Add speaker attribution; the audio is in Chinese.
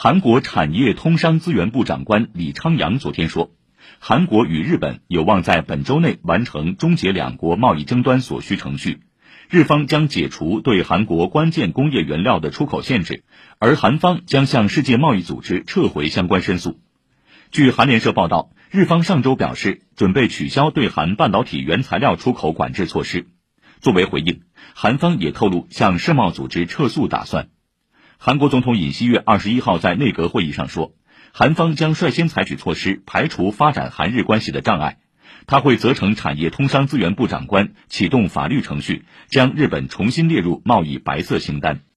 Speaker 1: 韩国产业通商资源部长官李昌阳昨天说，韩国与日本有望在本周内完成终结两国贸易争端所需程序，日方将解除对韩国关键工业原料的出口限制，而韩方将向世界贸易组织撤回相关申诉。据韩联社报道，日方上周表示准备取消对韩半导体原材料出口管制措施。作为回应，韩方也透露向世贸组织撤诉打算。韩国总统尹锡悦二十一号在内阁会议上说，韩方将率先采取措施，排除发展韩日关系的障碍。他会责成产业通商资源部长官启动法律程序，将日本重新列入贸易白色清单。